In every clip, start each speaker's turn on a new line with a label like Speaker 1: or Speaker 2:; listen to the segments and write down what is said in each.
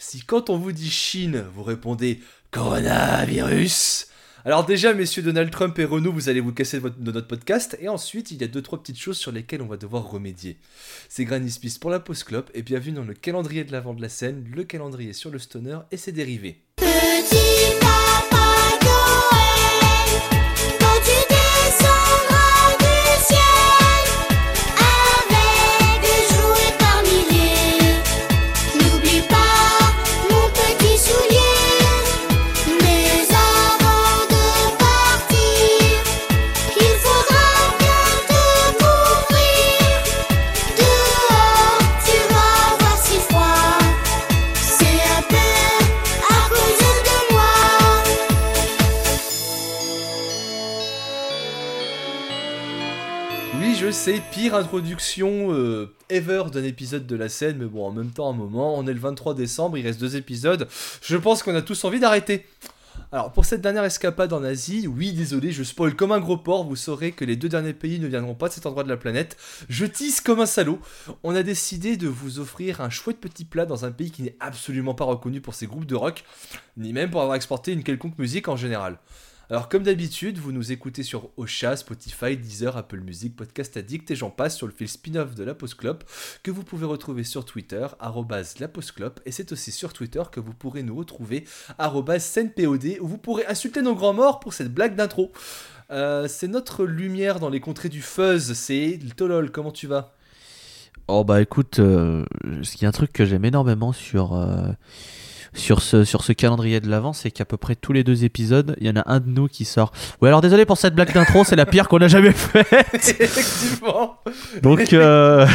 Speaker 1: si quand on vous dit Chine, vous répondez coronavirus, alors déjà, messieurs Donald Trump et Renault, vous allez vous casser de notre podcast. Et ensuite, il y a deux, trois petites choses sur lesquelles on va devoir remédier. C'est Granny Smith pour la post clope et bienvenue dans le calendrier de l'avant de la scène, le calendrier sur le stoner et ses dérivés. Introduction euh, ever d'un épisode de la scène, mais bon, en même temps, un moment, on est le 23 décembre, il reste deux épisodes, je pense qu'on a tous envie d'arrêter. Alors, pour cette dernière escapade en Asie, oui, désolé, je spoil comme un gros porc, vous saurez que les deux derniers pays ne viendront pas de cet endroit de la planète. Je tisse comme un salaud. On a décidé de vous offrir un chouette petit plat dans un pays qui n'est absolument pas reconnu pour ses groupes de rock, ni même pour avoir exporté une quelconque musique en général. Alors comme d'habitude, vous nous écoutez sur Ocha, Spotify, Deezer, Apple Music, Podcast Addict et j'en passe sur le fil spin-off de la Club que vous pouvez retrouver sur Twitter, la Club, et c'est aussi sur Twitter que vous pourrez nous retrouver, scènepod, où vous pourrez insulter nos grands morts pour cette blague d'intro. Euh, c'est notre lumière dans les contrées du fuzz, c'est Tolol, comment tu vas?
Speaker 2: Oh bah écoute, euh, il y a un truc que j'aime énormément sur... Euh, sur ce, sur ce calendrier de l'avant, c'est qu'à peu près tous les deux épisodes, il y en a un de nous qui sort. Ouais, alors désolé pour cette blague d'intro, c'est la pire qu'on a jamais faite.
Speaker 1: Effectivement.
Speaker 2: Donc. Euh,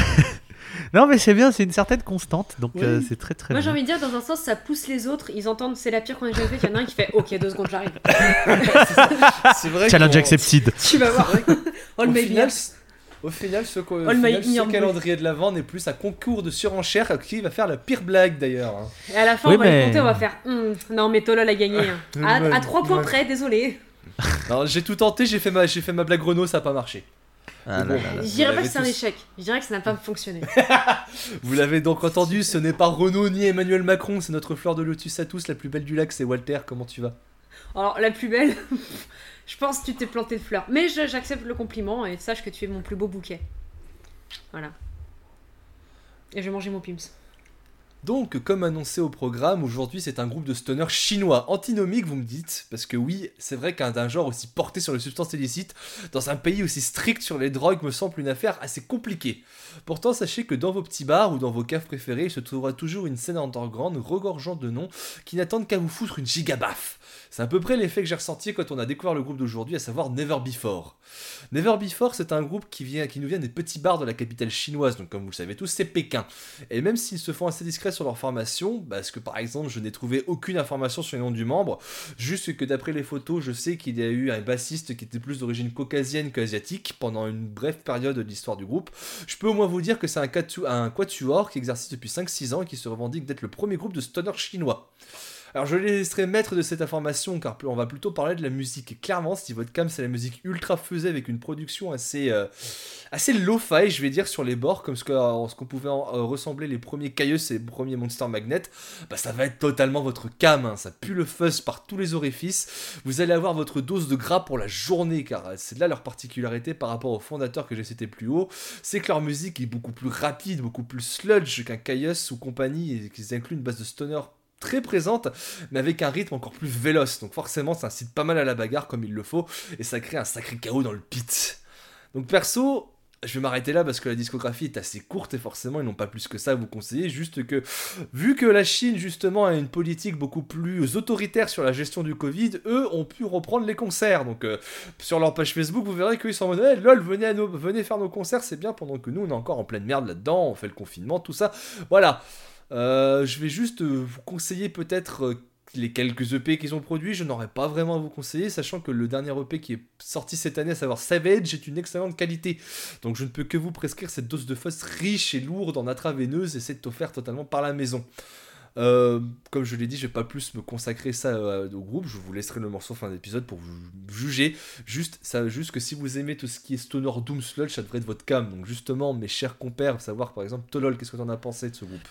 Speaker 2: non, mais c'est bien, c'est une certaine constante, donc euh, c'est très très
Speaker 3: Moi j'ai envie de dire, dans un sens, ça pousse les autres, ils entendent c'est la pire qu'on ait jamais faite, il y en a un qui fait ok, deux secondes, j'arrive.
Speaker 2: c'est vrai. Challenge accepted.
Speaker 3: Tu vas voir. All my
Speaker 1: au final, ce, calendrier de l'avant n'est plus un concours de surenchère qui va faire la pire blague d'ailleurs. Hein.
Speaker 3: Et à la fin, on va les compter, on va faire hmm, Non, mais Tolol a gagné. Hein. à, 3 points près, désolé.
Speaker 1: j'ai tout tenté, j'ai fait, ma, fait ma blague Renault, ça n'a pas marché.
Speaker 3: Ah je dirais pas que c'est un échec, je dirais que ça n'a pas fonctionné.
Speaker 1: vous l'avez donc entendu, ce n'est pas Renault ni Emmanuel Macron, c'est notre fleur de lotus à tous, la plus belle du lac, c'est Walter, comment tu vas?
Speaker 3: Alors, la plus belle, je pense que tu t'es planté de fleurs. Mais j'accepte le compliment et sache que tu es mon plus beau bouquet. Voilà. Et je vais manger mon Pims.
Speaker 1: Donc, comme annoncé au programme, aujourd'hui c'est un groupe de stoners chinois. Antinomique, vous me dites, parce que oui, c'est vrai qu'un genre aussi porté sur les substances illicites, dans un pays aussi strict sur les drogues, me semble une affaire assez compliquée. Pourtant, sachez que dans vos petits bars ou dans vos caves préférées, il se trouvera toujours une scène underground regorgeant de noms qui n'attendent qu'à vous foutre une gigabaffe. C'est à peu près l'effet que j'ai ressenti quand on a découvert le groupe d'aujourd'hui, à savoir Never Before. Never Before, c'est un groupe qui, vient, qui nous vient des petits bars de la capitale chinoise, donc comme vous le savez tous, c'est Pékin. Et même s'ils se font assez discrets sur leur formation, parce que par exemple, je n'ai trouvé aucune information sur le nom du membre, juste que d'après les photos, je sais qu'il y a eu un bassiste qui était plus d'origine caucasienne qu'asiatique pendant une brève période de l'histoire du groupe. Je peux au moins vous dire que c'est un, un quatuor qui exerce depuis 5-6 ans et qui se revendique d'être le premier groupe de stoner chinois. Alors je laisserai maître de cette information car on va plutôt parler de la musique. Clairement, si votre cam c'est la musique ultra fusée avec une production assez, euh, low-fi, je vais dire, sur les bords, comme ce qu'on ce qu'on pouvait euh, ressembler les premiers Caius et les premiers Monster Magnet, bah ça va être totalement votre cam. Hein. Ça pue le fuzz par tous les orifices. Vous allez avoir votre dose de gras pour la journée car c'est là leur particularité par rapport aux fondateurs que j'ai cité plus haut. C'est que leur musique est beaucoup plus rapide, beaucoup plus sludge qu'un Caius ou compagnie et qu'ils incluent une base de stoner très présente, mais avec un rythme encore plus véloce. Donc forcément, ça incite pas mal à la bagarre comme il le faut, et ça crée un sacré chaos dans le pit. Donc perso, je vais m'arrêter là parce que la discographie est assez courte et forcément ils n'ont pas plus que ça à vous conseiller. Juste que, vu que la Chine justement a une politique beaucoup plus autoritaire sur la gestion du Covid, eux ont pu reprendre les concerts. Donc euh, sur leur page Facebook, vous verrez qu'ils sont en mode lol, à venez faire nos concerts, c'est bien pendant que nous on est encore en pleine merde là-dedans, on fait le confinement, tout ça. Voilà. Euh, je vais juste euh, vous conseiller peut-être euh, les quelques EP qu'ils ont produits, je n'aurais pas vraiment à vous conseiller, sachant que le dernier EP qui est sorti cette année, à savoir Savage, est une excellente qualité. Donc je ne peux que vous prescrire cette dose de fuzz riche et lourde en intraveineuse et c'est offert totalement par la maison. comme je l'ai dit, je vais pas plus me consacrer ça au groupe. Je vous laisserai le morceau fin d'épisode pour vous juger. Juste, ça, juste que si vous aimez tout ce qui est stoner doom sludge, ça devrait être votre cam. Donc justement, mes chers compères, savoir par exemple Tolol, qu'est-ce que tu en as pensé de ce groupe?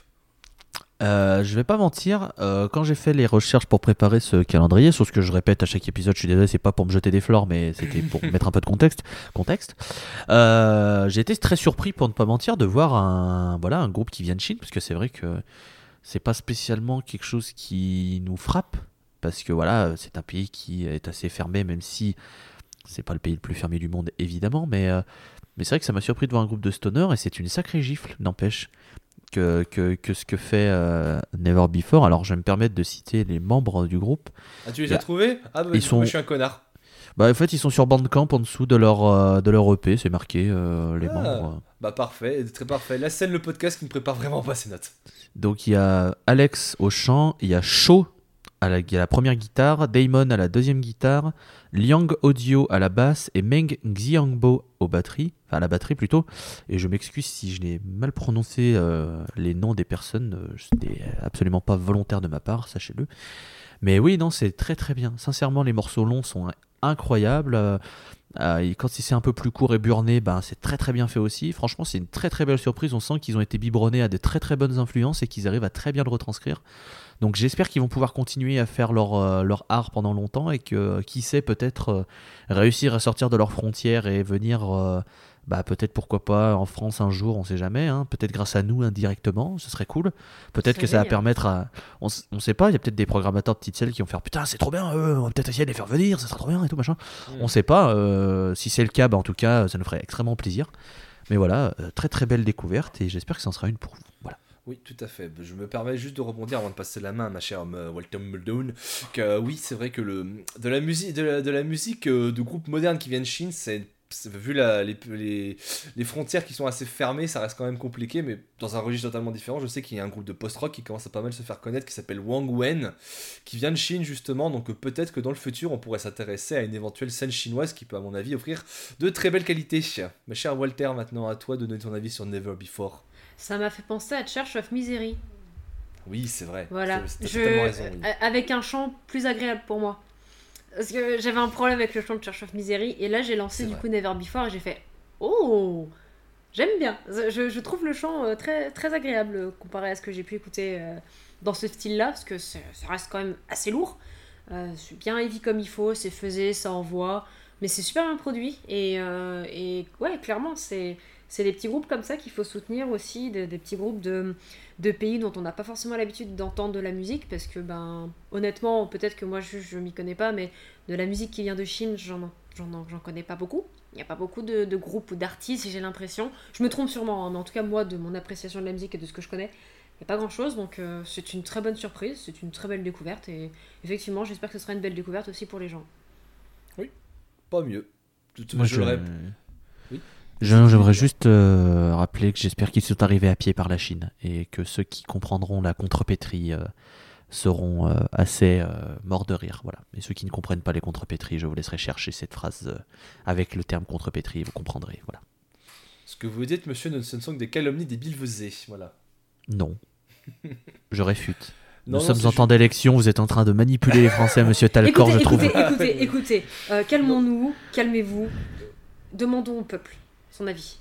Speaker 2: Euh, je vais pas mentir, euh, quand j'ai fait les recherches pour préparer ce calendrier, sur ce que je répète à chaque épisode, je suis désolé, c'est pas pour me jeter des fleurs, mais c'était pour mettre un peu de contexte. contexte. Euh, j'ai été très surpris, pour ne pas mentir, de voir un, voilà, un groupe qui vient de Chine, parce que c'est vrai que c'est pas spécialement quelque chose qui nous frappe, parce que voilà, c'est un pays qui est assez fermé, même si c'est pas le pays le plus fermé du monde, évidemment, mais, mais c'est vrai que ça m'a surpris de voir un groupe de stoners, et c'est une sacrée gifle, n'empêche que, que, que ce que fait euh, Never Before. Alors, je vais me permettre de citer les membres du groupe.
Speaker 1: Ah, tu les as trouvés? Ah, bah,
Speaker 2: Ils
Speaker 1: coup,
Speaker 2: sont-
Speaker 1: je suis un connard.
Speaker 2: Bah, en fait, ils sont sur Bandcamp en dessous de leur, euh, de leur EP, c'est marqué euh, les
Speaker 1: Ah.
Speaker 2: membres.
Speaker 1: Bah, parfait, très parfait. La scène, le podcast qui me prépare vraiment pas ces notes.
Speaker 2: Donc, il y a Alex au chant, il y a Sho à la, première guitare, Damon à la deuxième guitare, Liang Audio à la basse et Meng Xiangbo aux batteries, enfin à la batterie plutôt. Et je m'excuse si je n'ai mal prononcé euh, les noms des personnes, euh, c'était absolument pas volontaire de ma part, sachez-le. Mais oui, non, c'est très très bien. Sincèrement, les morceaux longs sont incroyables. Euh, euh, et quand c'est un peu plus court et burné, ben, c'est très très bien fait aussi. Franchement, c'est une très très belle surprise. On sent qu'ils ont été biberonnés à de très très bonnes influences et qu'ils arrivent à très bien le retranscrire. Donc j'espère qu'ils vont pouvoir continuer à faire leur, euh, art pendant longtemps et que, qui sait, peut-être réussir à sortir de leurs frontières et venir, bah, peut-être pourquoi pas en France un jour, on sait jamais. hein. peut-être grâce à nous indirectement, ce serait cool. Peut-être que ça va permettre à. On, on sait pas, il y a peut-être des programmateurs de petites selles qui vont faire putain, c'est trop bien, eux, on va peut-être essayer de les faire venir, ça sera trop bien et tout machin. On sait pas. euh, si c'est le cas, bah, en tout cas, ça nous ferait extrêmement plaisir. Mais voilà, euh, très très belle découverte et j'espère que ça en sera une pour vous. Voilà.
Speaker 1: Oui, tout à fait. Je me permets juste de rebondir avant de passer la main à ma chère euh, Walter Muldoon. Que oui, c'est vrai que le, de la musique, de la, de la musique de groupes modernes qui viennent de Chine, c'est- vu la- les, les, les frontières qui sont assez fermées, ça reste quand même compliqué, mais dans un registre totalement différent, je sais qu'il y a un groupe de post-rock qui commence à pas mal se faire connaître, qui s'appelle Wang Wen, qui vient de Chine justement, donc euh, peut-être que dans le futur, on pourrait s'intéresser à une éventuelle scène chinoise qui peut, à mon avis, offrir de très belles qualités. Ma chère Walter, maintenant à toi de donner ton avis sur Never Before.
Speaker 3: Ça m'a fait penser à Church of Misery.
Speaker 1: Oui, c'est vrai.
Speaker 3: Voilà. Je...
Speaker 1: raison, oui.
Speaker 3: Avec un chant plus agréable pour moi. Parce que j'avais un problème avec le chant de Church of Misery. Et là, j'ai lancé du
Speaker 1: vrai.
Speaker 3: coup Never Before et j'ai fait Oh J'aime bien. Je, je trouve le chant euh, très, très agréable euh, comparé à ce que j'ai pu écouter euh, dans ce style-là. Parce que ça reste quand même assez lourd. C'est bien heavy comme il faut, c'est faisé, ça envoie. Mais c'est super bien produit. Et, et ouais, clairement, c'est. C'est des petits groupes comme ça qu'il faut soutenir aussi, des, des petits groupes de, de pays dont on n'a pas forcément l'habitude d'entendre de la musique, parce que, ben, honnêtement, peut-être que moi je, je m'y connais pas, mais de la musique qui vient de Chine, j'en j'en j'en connais pas beaucoup. Il n'y a pas beaucoup de, de groupes ou d'artistes, j'ai l'impression. Je me trompe sûrement, hein, mais en tout cas, moi, de mon appréciation de la musique et de ce que je connais, il n'y a pas grand chose, donc euh, c'est une très bonne surprise, c'est une très belle découverte, et effectivement, j'espère que ce sera une belle découverte aussi pour les gens.
Speaker 1: Pas mieux. Tout-
Speaker 2: Moi,
Speaker 1: je
Speaker 2: je-
Speaker 1: le Oui.
Speaker 2: Je- J'aimerais juste euh, rappeler que j'espère qu'ils sont arrivés à pied par la Chine et que ceux qui comprendront la contrepétrie euh, seront euh, assez euh, morts de rire. Voilà. Et ceux qui ne comprennent pas les contrepétries, je vous laisserai chercher cette phrase euh, avec le terme contrepétrie et vous comprendrez. Voilà.
Speaker 1: Ce que vous dites, monsieur, ne- ce ne sont que des calomnies des bilvesés. Voilà.
Speaker 2: Non. Je réfute. Nous
Speaker 1: non,
Speaker 2: sommes en temps d'élection, vous êtes en train de manipuler les Français, monsieur Talcor,
Speaker 3: écoutez,
Speaker 2: je trouve.
Speaker 3: écoutez, écoutez, écoutez, euh, calmons-nous, calmez-vous, demandons au peuple son avis.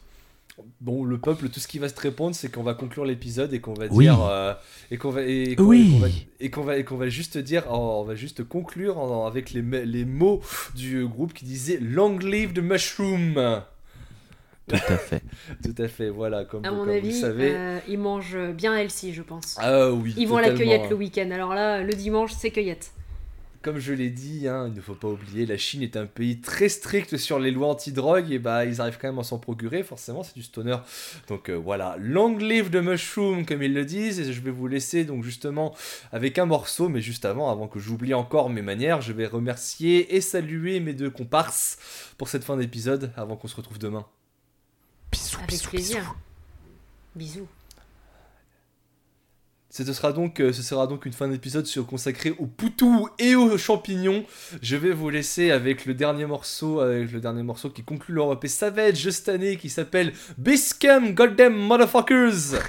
Speaker 1: Bon, le peuple, tout ce qui va se répondre, c'est qu'on va conclure l'épisode et qu'on va
Speaker 2: Oui.
Speaker 1: dire euh, et qu'on va et qu'on
Speaker 2: Oui.
Speaker 1: et qu'on va, et qu'on va et qu'on va juste dire, oh, on va juste conclure en- avec les, les mots du groupe qui disait Long live the mushroom.
Speaker 2: Tout à fait.
Speaker 1: Tout à fait, voilà, comme,
Speaker 3: À
Speaker 1: comme
Speaker 3: mon
Speaker 1: vous le
Speaker 3: avis,
Speaker 1: savez.
Speaker 3: euh, ils mangent bien Elsie, je pense.
Speaker 1: Ah oui.
Speaker 3: Ils vont à la cueillette le week-end. Alors là, le dimanche, c'est cueillette.
Speaker 1: Comme je l'ai dit, hein, il ne faut pas oublier, la Chine est un pays très strict sur les lois anti-drogue et bah ils arrivent quand même à s'en procurer, forcément c'est du stoner. Donc euh, voilà, long live the mushroom comme ils le disent et je vais vous laisser donc justement avec un morceau, mais juste avant, avant que j'oublie encore mes manières, je vais remercier et saluer mes deux comparses pour cette fin d'épisode avant qu'on se retrouve demain.
Speaker 2: Bisous,
Speaker 3: Avec
Speaker 2: bisous,
Speaker 3: plaisir. Bisous.
Speaker 1: Ce sera donc, euh, ce sera donc une fin d'épisode consacrée aux poutous et aux champignons. Je vais vous laisser avec le dernier morceau, avec le dernier morceau qui conclut l'Europe et Savage cette année, qui s'appelle Biscam Goddamn Motherfuckers.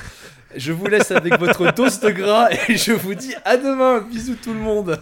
Speaker 1: Je vous laisse avec votre dose de gras et je vous dis à demain. Bisous tout le monde.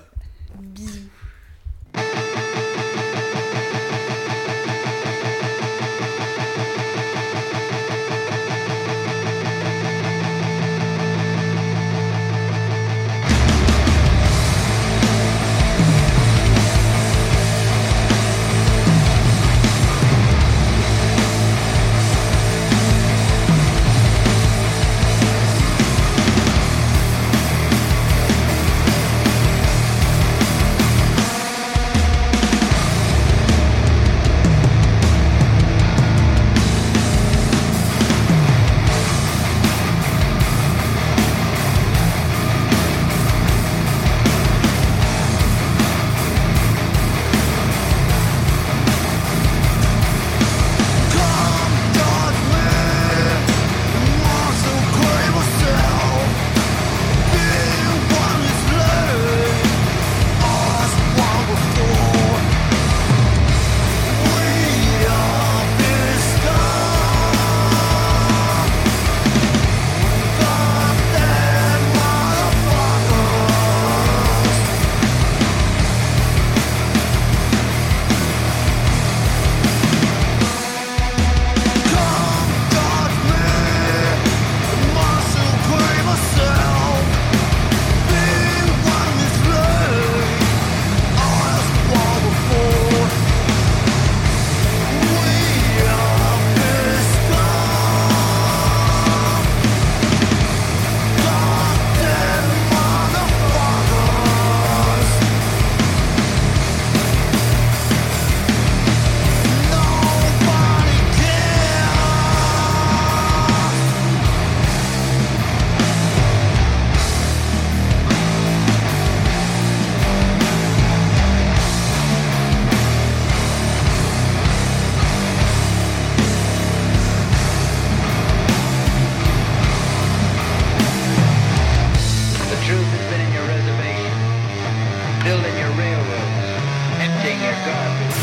Speaker 3: They're
Speaker 4: garbage.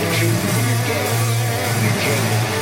Speaker 4: The truth is dead. You can't.